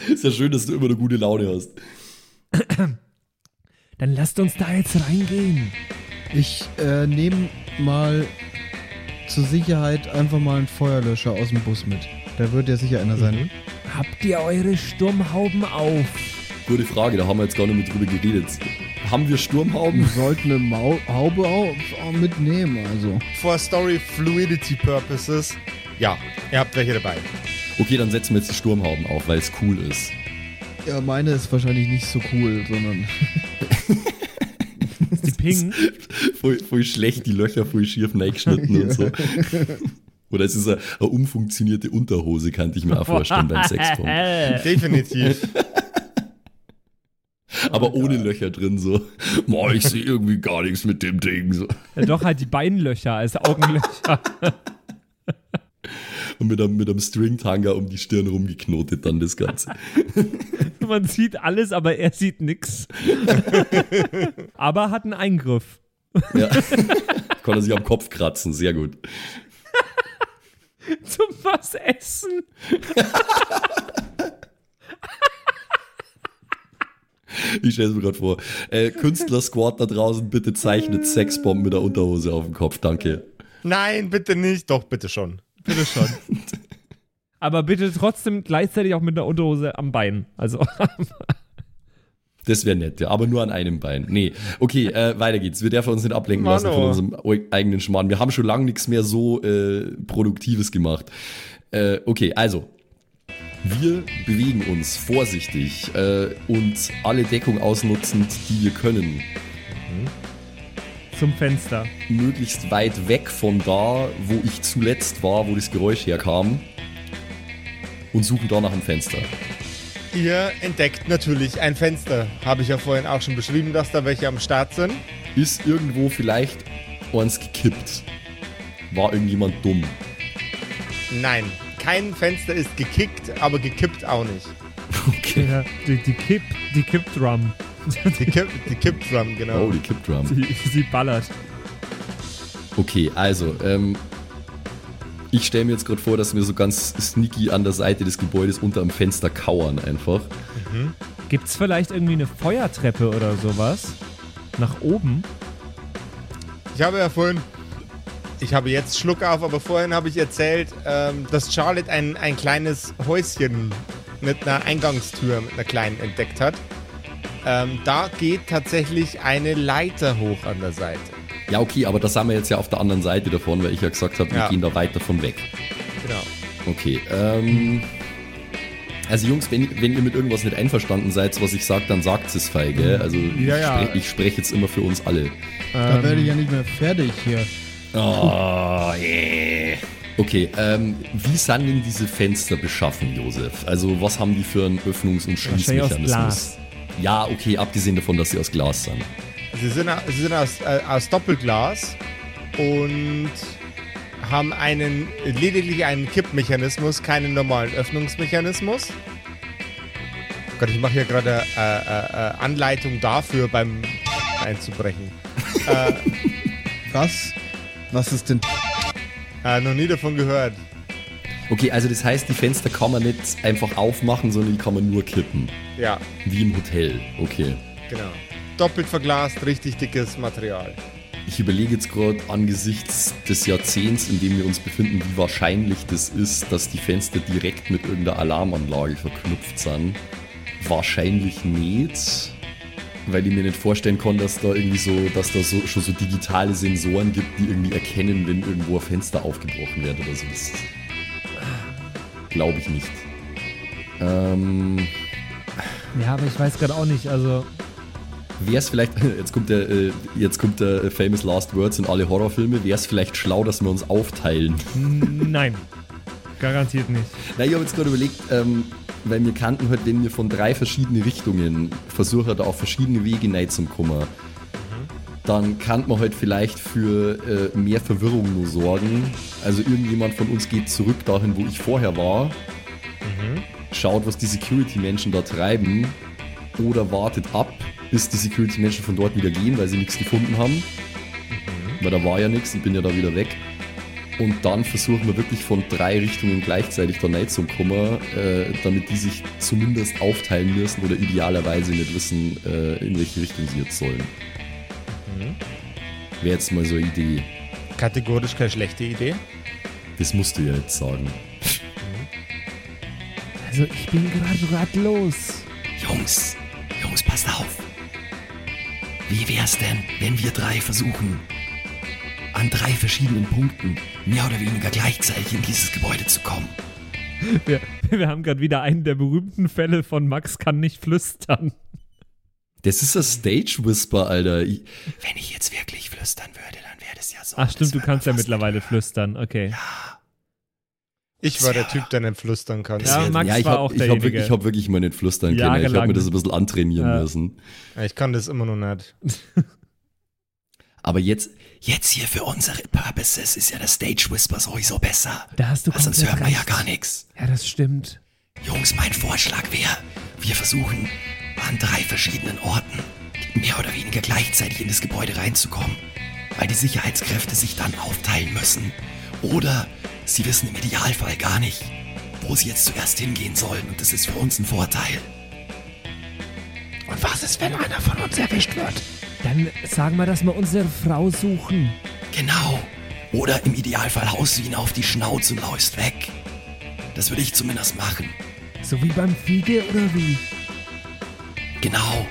Ist ja schön, dass du immer eine gute Laune hast. (clears throat) Dann lasst uns da jetzt reingehen. Ich äh, nehme mal zur Sicherheit einfach mal einen Feuerlöscher aus dem Bus mit. Da wird ja sicher einer sein. Habt ihr eure Sturmhauben auf? Gute Frage, da haben wir jetzt gar nicht mehr drüber geredet. Haben wir Wir Sturmhauben? sollten eine Mau Haube auch, mitnehmen, also. For Story Fluidity Purposes. Ja, ihr habt welche dabei. Okay, dann setzen wir jetzt die Sturmhauben auf, weil es cool ist. Ja, meine ist wahrscheinlich nicht so cool, sondern. Die Ping. (laughs) Voll, voll schlecht, die Löcher voll schief (laughs) reingeschnitten und so. Oder es ist eine, eine umfunktionierte Unterhose, kann ich mir auch vorstellen beim Sexton. (laughs) Definitiv. (laughs) Aber ohne Löcher drin so. Boah, ich sehe irgendwie gar nichts mit dem Ding. So. Ja, doch halt die Beinlöcher als Augenlöcher. Und mit einem, mit einem Stringtanger um die Stirn rumgeknotet dann das Ganze. (laughs) Man sieht alles, aber er sieht nix. aber hat einen Eingriff. Ja. Kann er sich am Kopf kratzen, sehr gut. (laughs) Zum was essen? Ich stelle es mir gerade vor. Äh, Künstler-Squad da draußen, bitte zeichnet Sexbomben mit der Unterhose auf dem Kopf, danke. Nein, bitte nicht. Doch, bitte schon. Bitte schon. (laughs) Aber bitte trotzdem gleichzeitig auch mit einer Unterhose am Bein. Also, (laughs) Das wäre nett, ja, aber nur an einem Bein. Nee, okay, äh, weiter geht's. Wir dürfen uns nicht ablenken lassen von Mano. unserem eigenen Schmarrn. Wir haben schon lange nichts mehr so äh, Produktives gemacht. Äh, okay, also. Wir bewegen uns vorsichtig äh, und alle Deckung ausnutzend, die wir können. zum Fenster. Möglichst weit weg von da, wo ich zuletzt war, wo das Geräusch herkam. Und suchen da nach dem Fenster. Ihr entdeckt natürlich ein Fenster. Habe ich ja vorhin auch schon beschrieben, dass da welche am Start sind. Ist irgendwo vielleicht eins gekippt? War irgendjemand dumm? Nein, kein Fenster ist gekickt, aber gekippt auch nicht. Okay. Ja, die, die Kipp, die Kipp-Drum. Die, Kipp, die Kippdrum, genau. Oh, die Kippdrum. Sie, sie ballert. Okay, also, ähm, ich stelle mir jetzt gerade vor, dass wir so ganz sneaky an der Seite des Gebäudes unter dem Fenster kauern einfach. Gibt's vielleicht irgendwie eine Feuertreppe oder sowas? Nach oben? Ich habe ja vorhin, ich habe jetzt Schluck auf, aber vorhin habe ich erzählt, ähm, dass Charlotte ein, ein kleines Häuschen mit einer Eingangstür, mit einer kleinen entdeckt hat. Ähm, da geht tatsächlich eine Leiter hoch an der Seite. Ja, okay, aber da sind wir jetzt ja auf der anderen Seite davon, weil ich ja gesagt habe, wir Ja. gehen da weit davon weg. Genau. Okay, ähm. Also Jungs, wenn, wenn ihr mit irgendwas nicht einverstanden seid, was ich sage, dann sagt es feige. Also Ja, ich, ja. sprech, ich spreche jetzt immer für uns alle. Da werde ich ja nicht mehr fertig hier. Oh, yeah. Okay, ähm, wie sind denn diese Fenster beschaffen, Josef? Also was haben die für einen Öffnungs- und Schließmechanismus? Ja, okay, abgesehen davon, dass sie aus Glas sind. Sie sind, sie sind aus, äh, aus Doppelglas und haben einen lediglich einen Kippmechanismus, keinen normalen Öffnungsmechanismus. Gott, ich mache hier gerade äh, äh, äh, Anleitung dafür beim einzubrechen. (laughs) äh, Was? Was ist denn? äh, noch nie davon gehört. Okay, also das heißt, die Fenster kann man nicht einfach aufmachen, sondern die kann man nur kippen. Ja, Wie im Hotel. Okay. genau. Doppelt verglast, richtig dickes Material. Ich überlege jetzt gerade angesichts des Jahrzehnts, in dem wir uns befinden, wie wahrscheinlich das ist, dass die Fenster direkt mit irgendeiner Alarmanlage verknüpft sind. Wahrscheinlich nicht, weil ich mir nicht vorstellen kann, dass da irgendwie so, dass da so, schon so digitale Sensoren gibt, die irgendwie erkennen, wenn irgendwo ein Fenster aufgebrochen wird oder so. Das glaube ich nicht. Ähm, Ja, aber ich weiß gerade auch nicht. Also, Wäre es vielleicht, (laughs) jetzt kommt der, äh, jetzt kommt der Famous Last Words in alle Horrorfilme, wäre es vielleicht schlau, dass wir uns aufteilen? nein. Garantiert nicht. Na, ich habe jetzt gerade überlegt, ähm, weil wir kannten halt, wenn wir von drei verschiedenen Richtungen versuchen, da auf verschiedene Wege rein zum Kummer, dann kann man halt vielleicht für äh, mehr Verwirrung nur sorgen. Also irgendjemand von uns geht zurück dahin, wo ich vorher war, schaut, was die Security-Menschen da treiben oder wartet ab, bis die Security-Menschen von dort wieder gehen, weil sie nichts gefunden haben. Weil da war ja nichts, ich bin ja da wieder weg. Und dann versuchen wir wirklich von drei Richtungen gleichzeitig da reinzukommen, äh, damit die sich zumindest aufteilen müssen oder idealerweise nicht wissen, äh, in welche Richtung sie jetzt sollen. Wäre jetzt mal so eine Idee. Kategorisch keine schlechte Idee. Das musst du ja jetzt sagen. Also, ich bin gerade ratlos. Jungs, Jungs, passt auf. Wie wär's denn, wenn wir drei versuchen, an drei verschiedenen Punkten mehr oder weniger gleichzeitig in dieses Gebäude zu kommen? Wir, wir haben gerade wieder einen der berühmten Fälle von Max kann nicht flüstern. Das ist das Stage Whisper, Alter. Ich, Wenn ich jetzt wirklich flüstern würde, dann wäre das ja so. Ach stimmt, du kannst ja mittlerweile hören. flüstern. Okay. Ich war der Typ, der nicht flüstern kann. Ja, Max ja, ich war habe auch ich hab derjenige. wirklich, ich hab wirklich mal nicht flüstern können. Ich habe mir das ein bisschen antrainieren Ja. müssen. Ich kann das immer noch nicht. Aber jetzt, Jetzt hier für unsere Purposes ist ja das Stage Whisper sowieso besser. Da hast du Weil sonst hört man ja gar nichts. Ja, das stimmt. Jungs, mein Vorschlag wäre, wir versuchen an drei verschiedenen Orten mehr oder weniger gleichzeitig in das Gebäude reinzukommen, weil die Sicherheitskräfte sich dann aufteilen müssen. Oder sie wissen im Idealfall gar nicht, wo sie jetzt zuerst hingehen sollen und das ist für uns ein Vorteil. Und was ist, wenn einer von uns erwischt wird? Dann sagen wir, dass wir unsere Frau suchen. Genau. Oder im Idealfall haust du ihn auf die Schnauze und läufst weg. Das würde ich zumindest machen. So wie beim Fiege oder wie? Genau.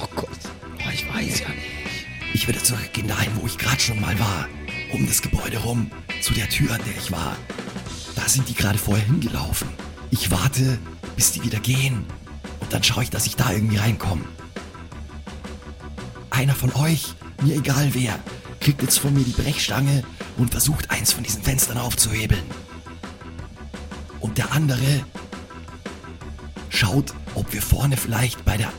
Oh Gott. Oh, ich weiß ja nicht. Ich würde zurückgehen dahin, wo ich gerade schon mal war. Um das Gebäude rum, zu der Tür, an der ich war. Da sind die gerade vorher hingelaufen. Ich warte, bis die wieder gehen. Und dann schaue ich, dass ich da irgendwie reinkomme. Einer von euch, mir egal wer, kriegt jetzt von mir die Brechstange und versucht eins von diesen Fenstern aufzuhebeln. Und der andere schaut, ob wir vorne vielleicht bei der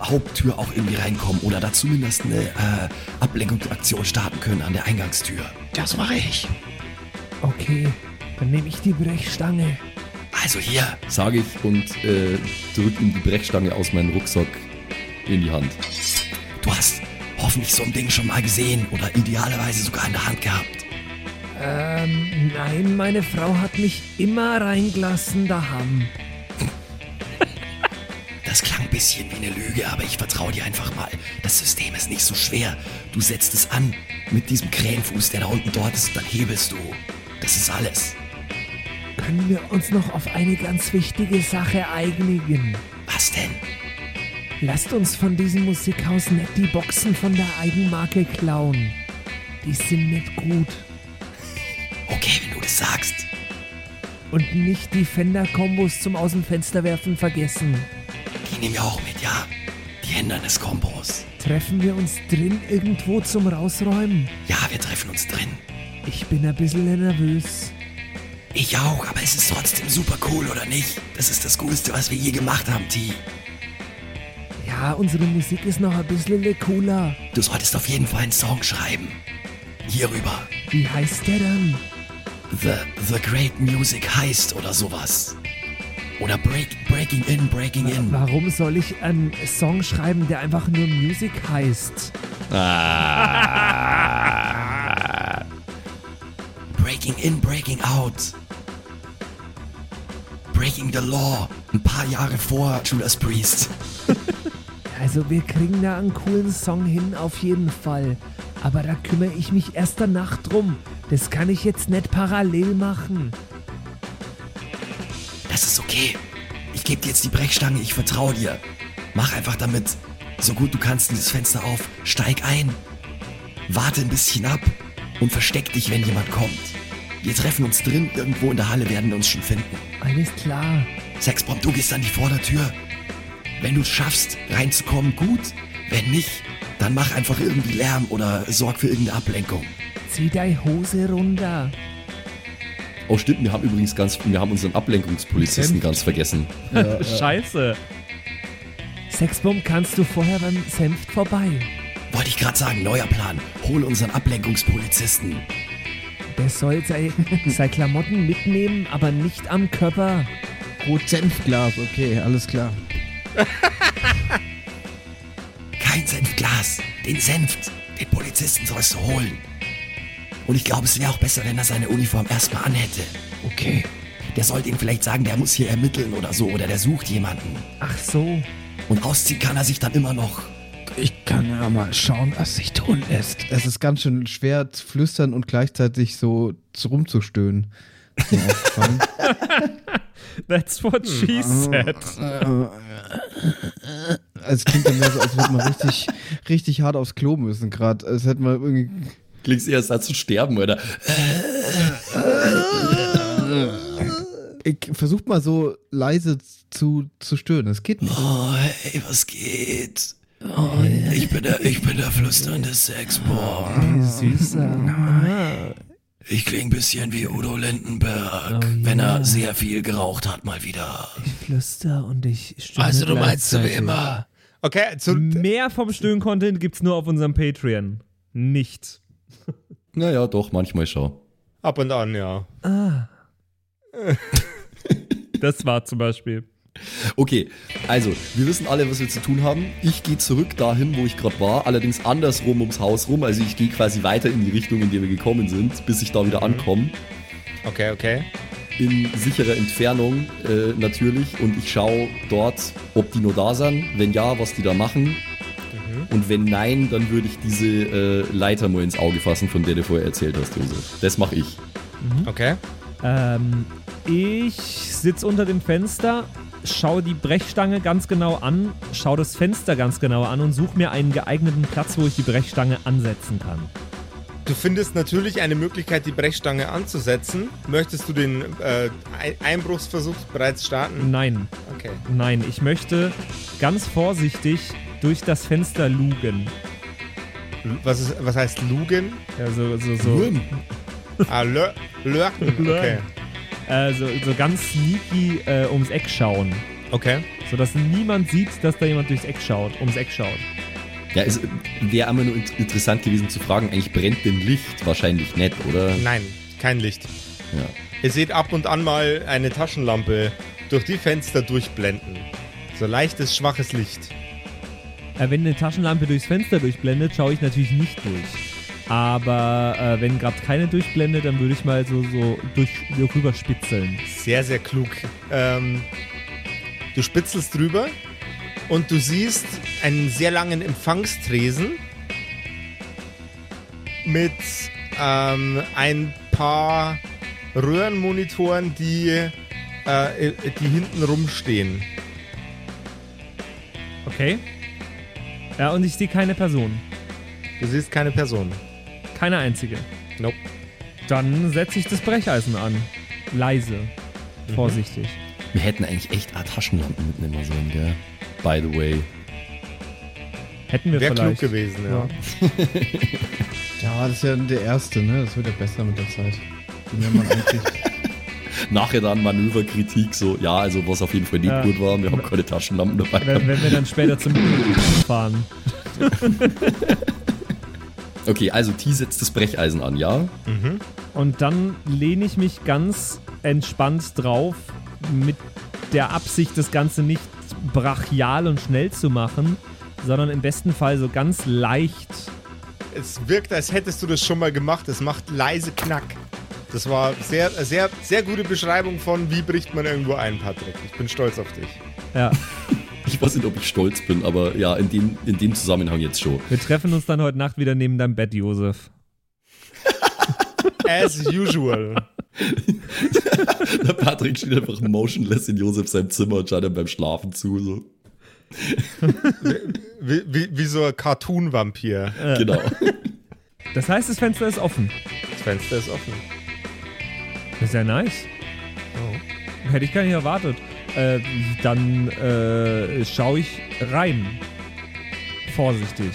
Haupttür auch irgendwie reinkommen oder da zumindest eine äh, Ablenkungsaktion starten können an der Eingangstür. Das mache ich. Okay, dann nehme ich die Brechstange. Also hier, Sage ich und äh, drück ihm die Brechstange aus meinem Rucksack in die Hand. du hast hoffentlich so ein Ding schon mal gesehen oder idealerweise sogar in der Hand gehabt. Ähm, nein, meine Frau hat mich immer reingelassen daheim. Bisschen wie eine Lüge, aber ich vertraue dir einfach mal. Das System ist nicht so schwer. Du setzt es an mit diesem Krähenfuß, der da unten dort ist, und dann hebelst du. Das ist alles. Können wir uns noch auf eine ganz wichtige Sache einigen? Was denn? Lasst uns von diesem Musikhaus nicht die Boxen von der Eigenmarke klauen. Die sind nicht gut. Okay, wenn du das sagst. Und nicht die Fender-Kombos zum Aus dem Fenster werfen vergessen. Die nehmen wir auch mit, ja? Die Hinderniskombos. Treffen wir uns drin irgendwo zum Rausräumen? Ja, wir treffen uns drin. Ich bin ein bisschen nervös. Ich auch, aber es ist trotzdem super cool, oder nicht? Das ist das Coolste, was wir je gemacht haben, T. Ja, unsere Musik ist noch ein bisschen cooler. Du solltest auf jeden Fall einen Song schreiben. Hierüber. Wie heißt der dann? The, the Great Music heißt oder sowas. Oder break, Breaking In, Breaking In. Warum soll ich einen Song schreiben, der einfach nur Music heißt? Breaking In, Breaking Out. Breaking the Law. Ein paar Jahre vor Judas Priest. (laughs) Also wir kriegen da einen coolen Song hin auf jeden Fall. Aber da kümmere ich mich erst danach drum. Das kann ich jetzt nicht parallel machen. Das ist okay. Ich gebe dir jetzt die Brechstange, ich vertraue dir. Mach einfach damit, so gut du kannst, dieses Fenster auf. Steig ein. Warte ein bisschen ab und versteck dich, wenn jemand kommt. Wir treffen uns drin, irgendwo in der Halle werden wir uns schon finden. Alles klar. Sexbomb, du gehst an die Vordertür. Wenn du es schaffst, reinzukommen, gut. Wenn nicht, dann mach einfach irgendwie Lärm oder sorg für irgendeine Ablenkung. Zieh deine Hose runter. Oh stimmt, wir haben übrigens ganz, wir haben unseren Ablenkungspolizisten ganz vergessen. (laughs) Scheiße. Sexbomb kannst du vorher beim Senft vorbei. Wollte ich gerade sagen, neuer Plan. Hol unseren Ablenkungspolizisten. Der soll sei, (laughs) sei Klamotten mitnehmen, aber nicht am Körper. Rot-Senfglas, okay, alles klar. Kein Senfglas. Den Senft. Den Polizisten sollst du holen. Und ich glaube, es wäre auch besser, wenn er seine Uniform erstmal anhätte. Okay. Der sollte ihm vielleicht sagen, der muss hier ermitteln oder so. Oder der sucht jemanden. Ach so. Und ausziehen kann er sich dann immer noch. Ich kann ja mal schauen, was sich tun lässt. Es ist ganz schön schwer zu flüstern und gleichzeitig so zu rumzustöhnen. (laughs) That's what she said. Es klingt dann mehr so, als würde man richtig, richtig hart aufs Klo müssen gerade. Als hätte man irgendwie. Klingst eher, als zu sterben, oder? Ich versuch mal so leise zu, zu stören. Das geht nicht. Oh, hey, was geht? Ich bin der, ich bin der flüsternde Sexbomb. Süßer. Ich klinge ein bisschen wie Udo Lindenberg, Oh, wenn ja. er sehr viel geraucht hat mal wieder. Ich flüster und ich stöhne Also du meinst so wie immer. Okay, zu, Mehr vom Stöhn-Content gibt's nur auf unserem Patreon. Nicht. Naja, doch, manchmal schau. ab und an, ja. (laughs) Das war zum Beispiel. Okay, also, wir wissen alle, was wir zu tun haben. Ich gehe zurück dahin, wo ich gerade war, allerdings andersrum ums Haus rum. Also ich gehe quasi weiter in die Richtung, in die wir gekommen sind, bis ich da wieder ankomme. Okay, okay. In sicherer Entfernung äh, natürlich. Und ich schaue dort, ob die noch da sind. Wenn ja, was die da machen. Und wenn nein, dann würde ich diese äh, Leiter mal ins Auge fassen, von der du vorher erzählt hast, Josef. Das mache ich. Okay. Ähm, ich sitze unter dem Fenster, schaue die Brechstange ganz genau an, schaue das Fenster ganz genau an und suche mir einen geeigneten Platz, wo ich die Brechstange ansetzen kann. Du findest natürlich eine Möglichkeit, die Brechstange anzusetzen. Möchtest du den äh, Ein- Einbruchsversuch bereits starten? Nein, Okay. nein, ich möchte ganz vorsichtig durch das Fenster lugen. Was, ist, was heißt Lugen? Also so, so, Ah, lö lurken. (laughs) Okay. äh, so, so ganz sneaky äh, ums Eck schauen. Okay. Sodass niemand sieht, dass da jemand durchs Eck schaut, ums Eck schaut. Ja, es wäre einmal nur int- interessant gewesen zu fragen, eigentlich brennt denn Licht? Wahrscheinlich nicht, oder? Nein, kein Licht. Ja. Ihr seht ab und an mal eine Taschenlampe durch die Fenster durchblenden. So leichtes, schwaches Licht. Äh, wenn eine Taschenlampe durchs Fenster durchblendet, schaue ich natürlich nicht durch. Aber äh, wenn gerade keine durchblendet, dann würde ich mal so, so durch, rüber spitzeln. Sehr, sehr klug. Ähm, du spitzelst drüber und du siehst einen sehr langen Empfangstresen mit ähm, ein paar Röhrenmonitoren, die, äh, die hinten rumstehen. Okay. Ja, und ich sehe keine Person. Du siehst keine Person. Keine einzige. Nope. Dann setze ich das Brecheisen an. Leise. Vorsichtig. Wir hätten eigentlich echt auch Taschenlampen mitnehmen sollen, gell? By the way. Hätten wir Wäre klug vielleicht. gewesen, ja. (laughs) Ja, das ist ja der erste, ne? Das wird ja besser mit der Zeit. Je mehr man einkriegt. (laughs) Nachher dann Manöverkritik, so, ja, also was auf jeden Fall nicht Ja. gut war, wir haben keine Taschenlampen dabei. Wenn, wenn wir dann später zum fahren. (laughs) Okay, also T setzt das Brecheisen an, ja? Und dann lehne ich mich ganz entspannt drauf, mit der Absicht, das Ganze nicht brachial und schnell zu machen, sondern im besten Fall so ganz leicht. Es wirkt, als hättest du das schon mal gemacht. Es macht leise Knack. Das war sehr, sehr, sehr gute Beschreibung von, wie bricht man irgendwo ein, Patrick. Ich bin stolz auf dich. Ja, Ich weiß nicht, ob ich stolz bin, aber ja, in dem, in dem Zusammenhang jetzt schon. wir treffen uns dann heute Nacht wieder neben deinem Bett, Josef. (laughs) As usual. Der Patrick steht einfach motionless in Josef seinem Zimmer und schaut ihm beim Schlafen zu. So. Wie, wie, wie so ein Cartoon-Vampir. Genau. Das heißt, das Fenster ist offen. Das Fenster ist offen. Das ist ja nice. Hätte ich gar nicht erwartet. Äh, dann äh, schaue ich rein. Vorsichtig.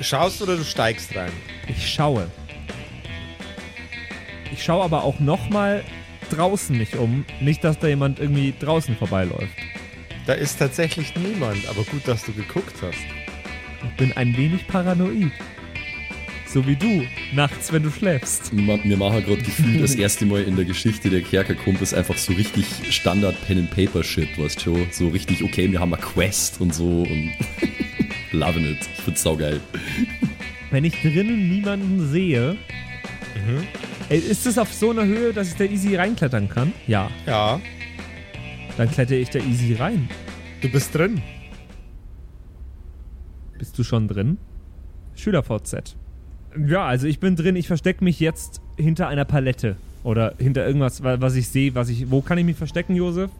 Schaust oder du steigst rein? Ich schaue. Ich schaue aber auch nochmal draußen mich um. Nicht, dass da jemand irgendwie draußen vorbeiläuft. Da ist tatsächlich niemand, aber gut, dass du geguckt hast. Ich bin ein wenig paranoid. So wie du, nachts, wenn du schläfst. Wir wir machen gerade gefühlt das erste Mal in der Geschichte der Kerkerkumpels einfach so richtig Standard Pen and Paper Shit, weißt du? So richtig, okay, wir haben eine Quest und so und (laughs) loving it. Ich find's saugeil. Wenn ich drinnen niemanden sehe, Ey, ist es auf so einer Höhe, dass ich da easy reinklettern kann? Ja. Ja, Dann klettere ich da easy rein. du bist drin. Bist du schon drin? SchülerVZ. Ja, also ich bin drin. Ich verstecke mich jetzt hinter einer Palette. Oder hinter irgendwas, wa- was ich sehe, was ich. Wo kann ich mich verstecken, Josef?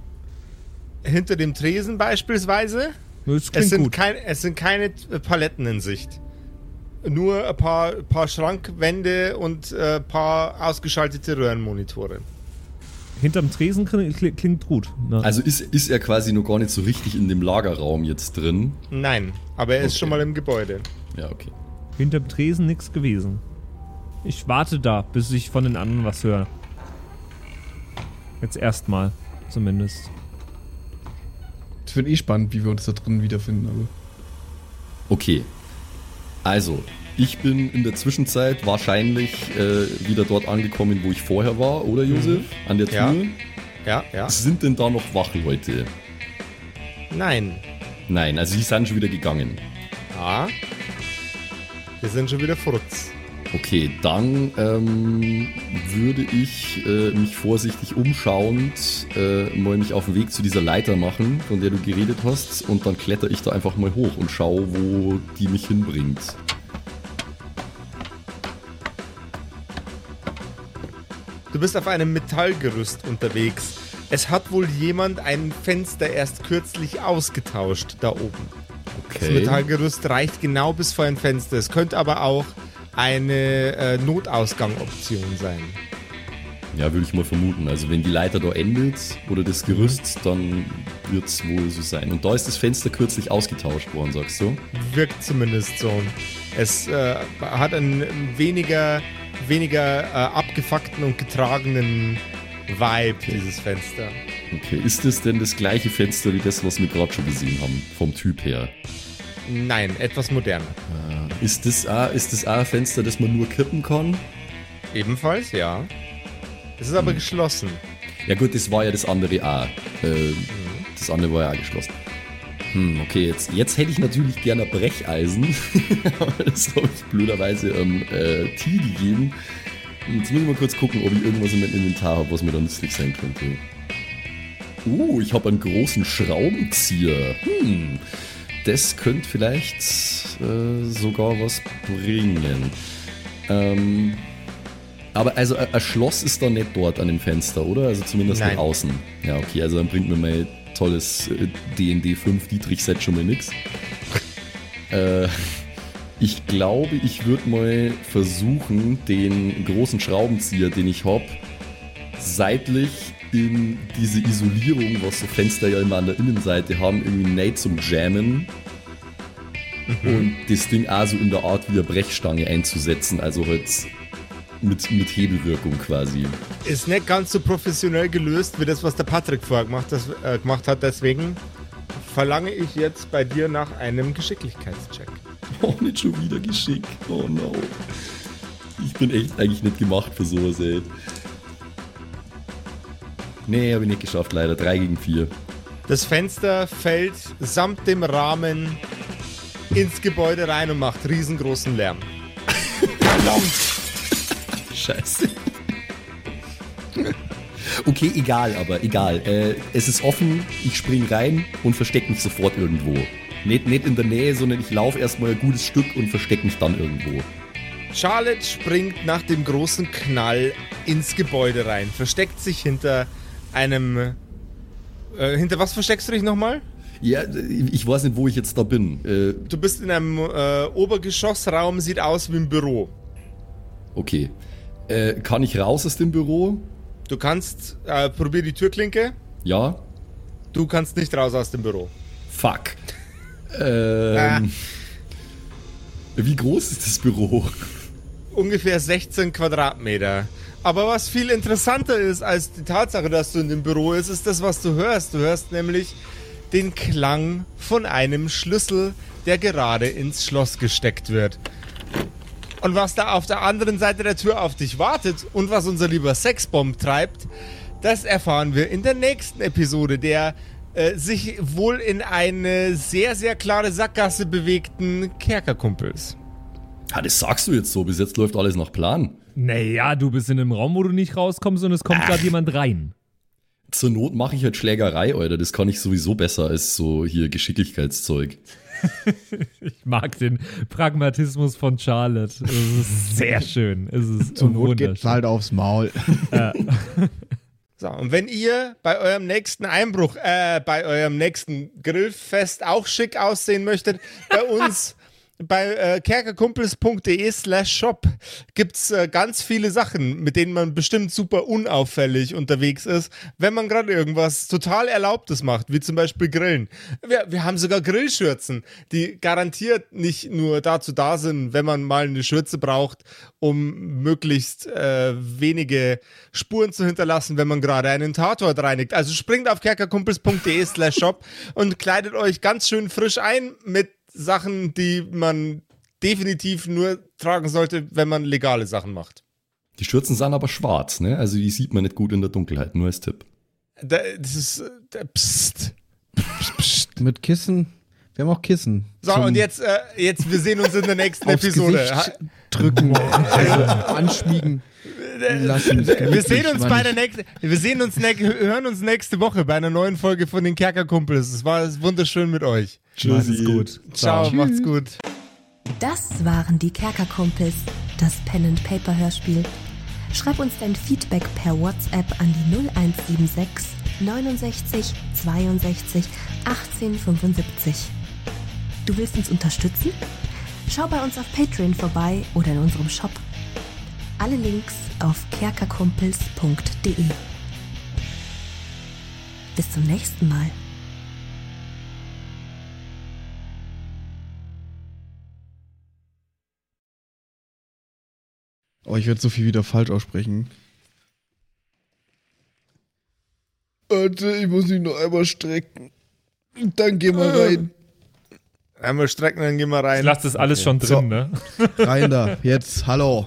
Hinter dem Tresen beispielsweise. Das Es sind, gut. kein, es sind keine äh, Paletten in Sicht. Nur ein paar, paar Schrankwände und ein äh, paar ausgeschaltete Röhrenmonitore. Hinterm Tresen kling- kling- klingt gut. Ne? Also ist, ist er quasi noch gar nicht so richtig in dem Lagerraum jetzt drin. Nein, aber er ist Okay. schon mal im Gebäude. Ja, okay. Hinterm Tresen nichts gewesen. Ich warte da, bis ich von den anderen was höre. Jetzt erstmal, zumindest. Das wird eh spannend, wie wir uns da drin wiederfinden. Aber Okay. Also, ich bin in der Zwischenzeit wahrscheinlich äh, wieder dort angekommen, wo ich vorher war, oder Josef? An der Tür. Ja. Ja, ja. Sind denn da noch Wachleute? Nein. Nein, also die sind schon wieder gegangen. Ja. Wir sind schon wieder Frutz. Okay, dann ähm, würde ich äh, mich vorsichtig umschauend äh, mal mich auf den Weg zu dieser Leiter machen, von der du geredet hast, und dann kletter ich da einfach mal hoch und schaue, wo die mich hinbringt. Du bist auf einem Metallgerüst unterwegs. Es hat wohl jemand ein Fenster erst kürzlich ausgetauscht da oben. Das Okay. Metallgerüst reicht genau bis vor ein Fenster. Es könnte aber auch eine äh, Notausgangoption sein. Ja, würde ich mal vermuten. Also wenn die Leiter da endet oder das Gerüst, dann wird es wohl so sein. Und da ist das Fenster kürzlich ausgetauscht worden, sagst du? Wirkt zumindest so. Es äh, hat einen weniger, weniger äh, abgefuckten und getragenen Vibe, dieses Fenster. Okay, ist das denn das gleiche Fenster wie das, was wir gerade schon gesehen haben, vom Typ her? Nein, etwas moderner. Ist das auch, ist das auch ein Fenster, das man nur kippen kann? Ebenfalls, ja. Es ist aber geschlossen. Ja gut, das war ja das andere auch. Äh, das andere war ja auch geschlossen. Hm, okay, jetzt, jetzt hätte ich natürlich gerne Brecheisen. (laughs) aber das habe ich blöderweise am äh, Tee gegeben. Jetzt muss ich mal kurz gucken, ob ich irgendwas in meinem Inventar habe, was mir da nützlich sein könnte. Uh, ich habe einen großen Schraubenzieher. Hm, das könnte vielleicht äh, sogar was bringen. Ähm, aber also ein ein Schloss ist da nicht dort an dem Fenster, oder? Also zumindest Nein. nicht außen. Ja, okay, also dann bringt mir mein tolles äh, D&D 5 Dietrich-Set schon mal nix. Äh, ich glaube, ich würde mal versuchen, den großen Schraubenzieher, den ich habe, seitlich in diese Isolierung, was so Fenster ja immer an der Innenseite haben, irgendwie näht zum Jammen und das Ding auch so in der Art wie eine Brechstange einzusetzen, also halt mit, mit Hebelwirkung quasi. Ist nicht ganz so professionell gelöst, wie das, was der Patrick vorher gemacht, das, äh, gemacht hat. Deswegen verlange ich jetzt bei dir nach einem Geschicklichkeitscheck. (laughs) Oh, nicht schon wieder Geschick. Oh no. Ich bin echt eigentlich nicht gemacht für sowas, ey. Nee, habe ich nicht geschafft, leider. 3 gegen 4. Das Fenster fällt samt dem Rahmen ins Gebäude rein und macht riesengroßen Lärm. Scheiße. Okay, egal, aber egal. Äh, es ist offen, ich spring rein und versteck mich sofort irgendwo. Nicht, nicht in der Nähe, sondern ich laufe erstmal ein gutes Stück und versteck mich dann irgendwo. Charlotte springt nach dem großen Knall ins Gebäude rein, versteckt sich hinter einem. Äh, hinter was versteckst du dich nochmal? Ja, ich weiß nicht, wo ich jetzt da bin. Äh, Du bist in einem äh, Obergeschossraum, sieht aus wie ein Büro. okay. Äh, kann ich raus aus dem Büro? Du kannst, äh, probier die Türklinke. Ja? Du kannst nicht raus aus dem Büro. Fuck. (laughs) Ähm, Wie groß ist das Büro? Ungefähr 16 Quadratmeter. Aber was viel interessanter ist als die Tatsache, dass du in dem Büro ist, ist das, was du hörst. Du hörst nämlich den Klang von einem Schlüssel, der gerade ins Schloss gesteckt wird. Und was da auf der anderen Seite der Tür auf dich wartet und was unser lieber Sexbomb treibt, das erfahren wir in der nächsten Episode der äh, sich wohl in eine sehr, sehr klare Sackgasse bewegten Kerkerkumpels. Ja, das sagst du jetzt so. Bis jetzt läuft alles nach Plan. Naja, du bist in einem Raum, wo du nicht rauskommst und es kommt gerade jemand rein. Zur Not mache ich halt Schlägerei, Alter. Das kann ich sowieso besser als so hier Geschicklichkeitszeug. (laughs) Ich mag den Pragmatismus von Charlotte. Es ist sehr (laughs) schön. Es ist Zur Not geht's halt aufs Maul. (laughs) So, und wenn ihr bei eurem nächsten Einbruch, äh, bei eurem nächsten Grillfest auch schick aussehen möchtet, bei uns bei äh, kerkerkumpels.de slash shop gibt's äh, ganz viele Sachen, mit denen man bestimmt super unauffällig unterwegs ist, wenn man gerade irgendwas total Erlaubtes macht, wie zum Beispiel Grillen. Wir, wir haben sogar Grillschürzen, die garantiert nicht nur dazu da sind, wenn man mal eine Schürze braucht, um möglichst äh, wenige Spuren zu hinterlassen, wenn man gerade einen Tatort reinigt. Also springt auf kerkerkumpels.de slash shop und kleidet euch ganz schön frisch ein mit Sachen, die man definitiv nur tragen sollte, wenn man legale Sachen macht. Die Schürzen sind aber schwarz, ne? Also die sieht man nicht gut in der Dunkelheit, nur als Tipp. Da, das ist. äh, Da, psst. Mit Kissen. Wir haben auch Kissen. So, Zum und jetzt, äh, jetzt, wir sehen uns in der nächsten Episode. Gesicht drücken, (laughs) also anschmiegen. Wir sehen uns bei der nächsten, wir sehen uns, hören uns nächste Woche bei einer neuen Folge von den Kerkerkumpels. Es war wunderschön mit euch. Tschüssi. gut. Ciao, macht's gut. Das waren die Kerkerkumpels, das Pen and Paper Hörspiel. Schreib uns dein Feedback per WhatsApp an die 0176 69 62 18 75. Du willst uns unterstützen? Schau bei uns auf Patreon vorbei oder in unserem Shop. Alle Links auf kerkerkumpels.de. Bis zum nächsten Mal. Oh, ich werde so viel wieder falsch aussprechen. Warte, ich muss mich noch einmal strecken. Dann gehen wir rein. Einmal strecken, dann gehen wir Ich rein. lasse das alles schon drin, So. ne? Rein da. Jetzt, hallo.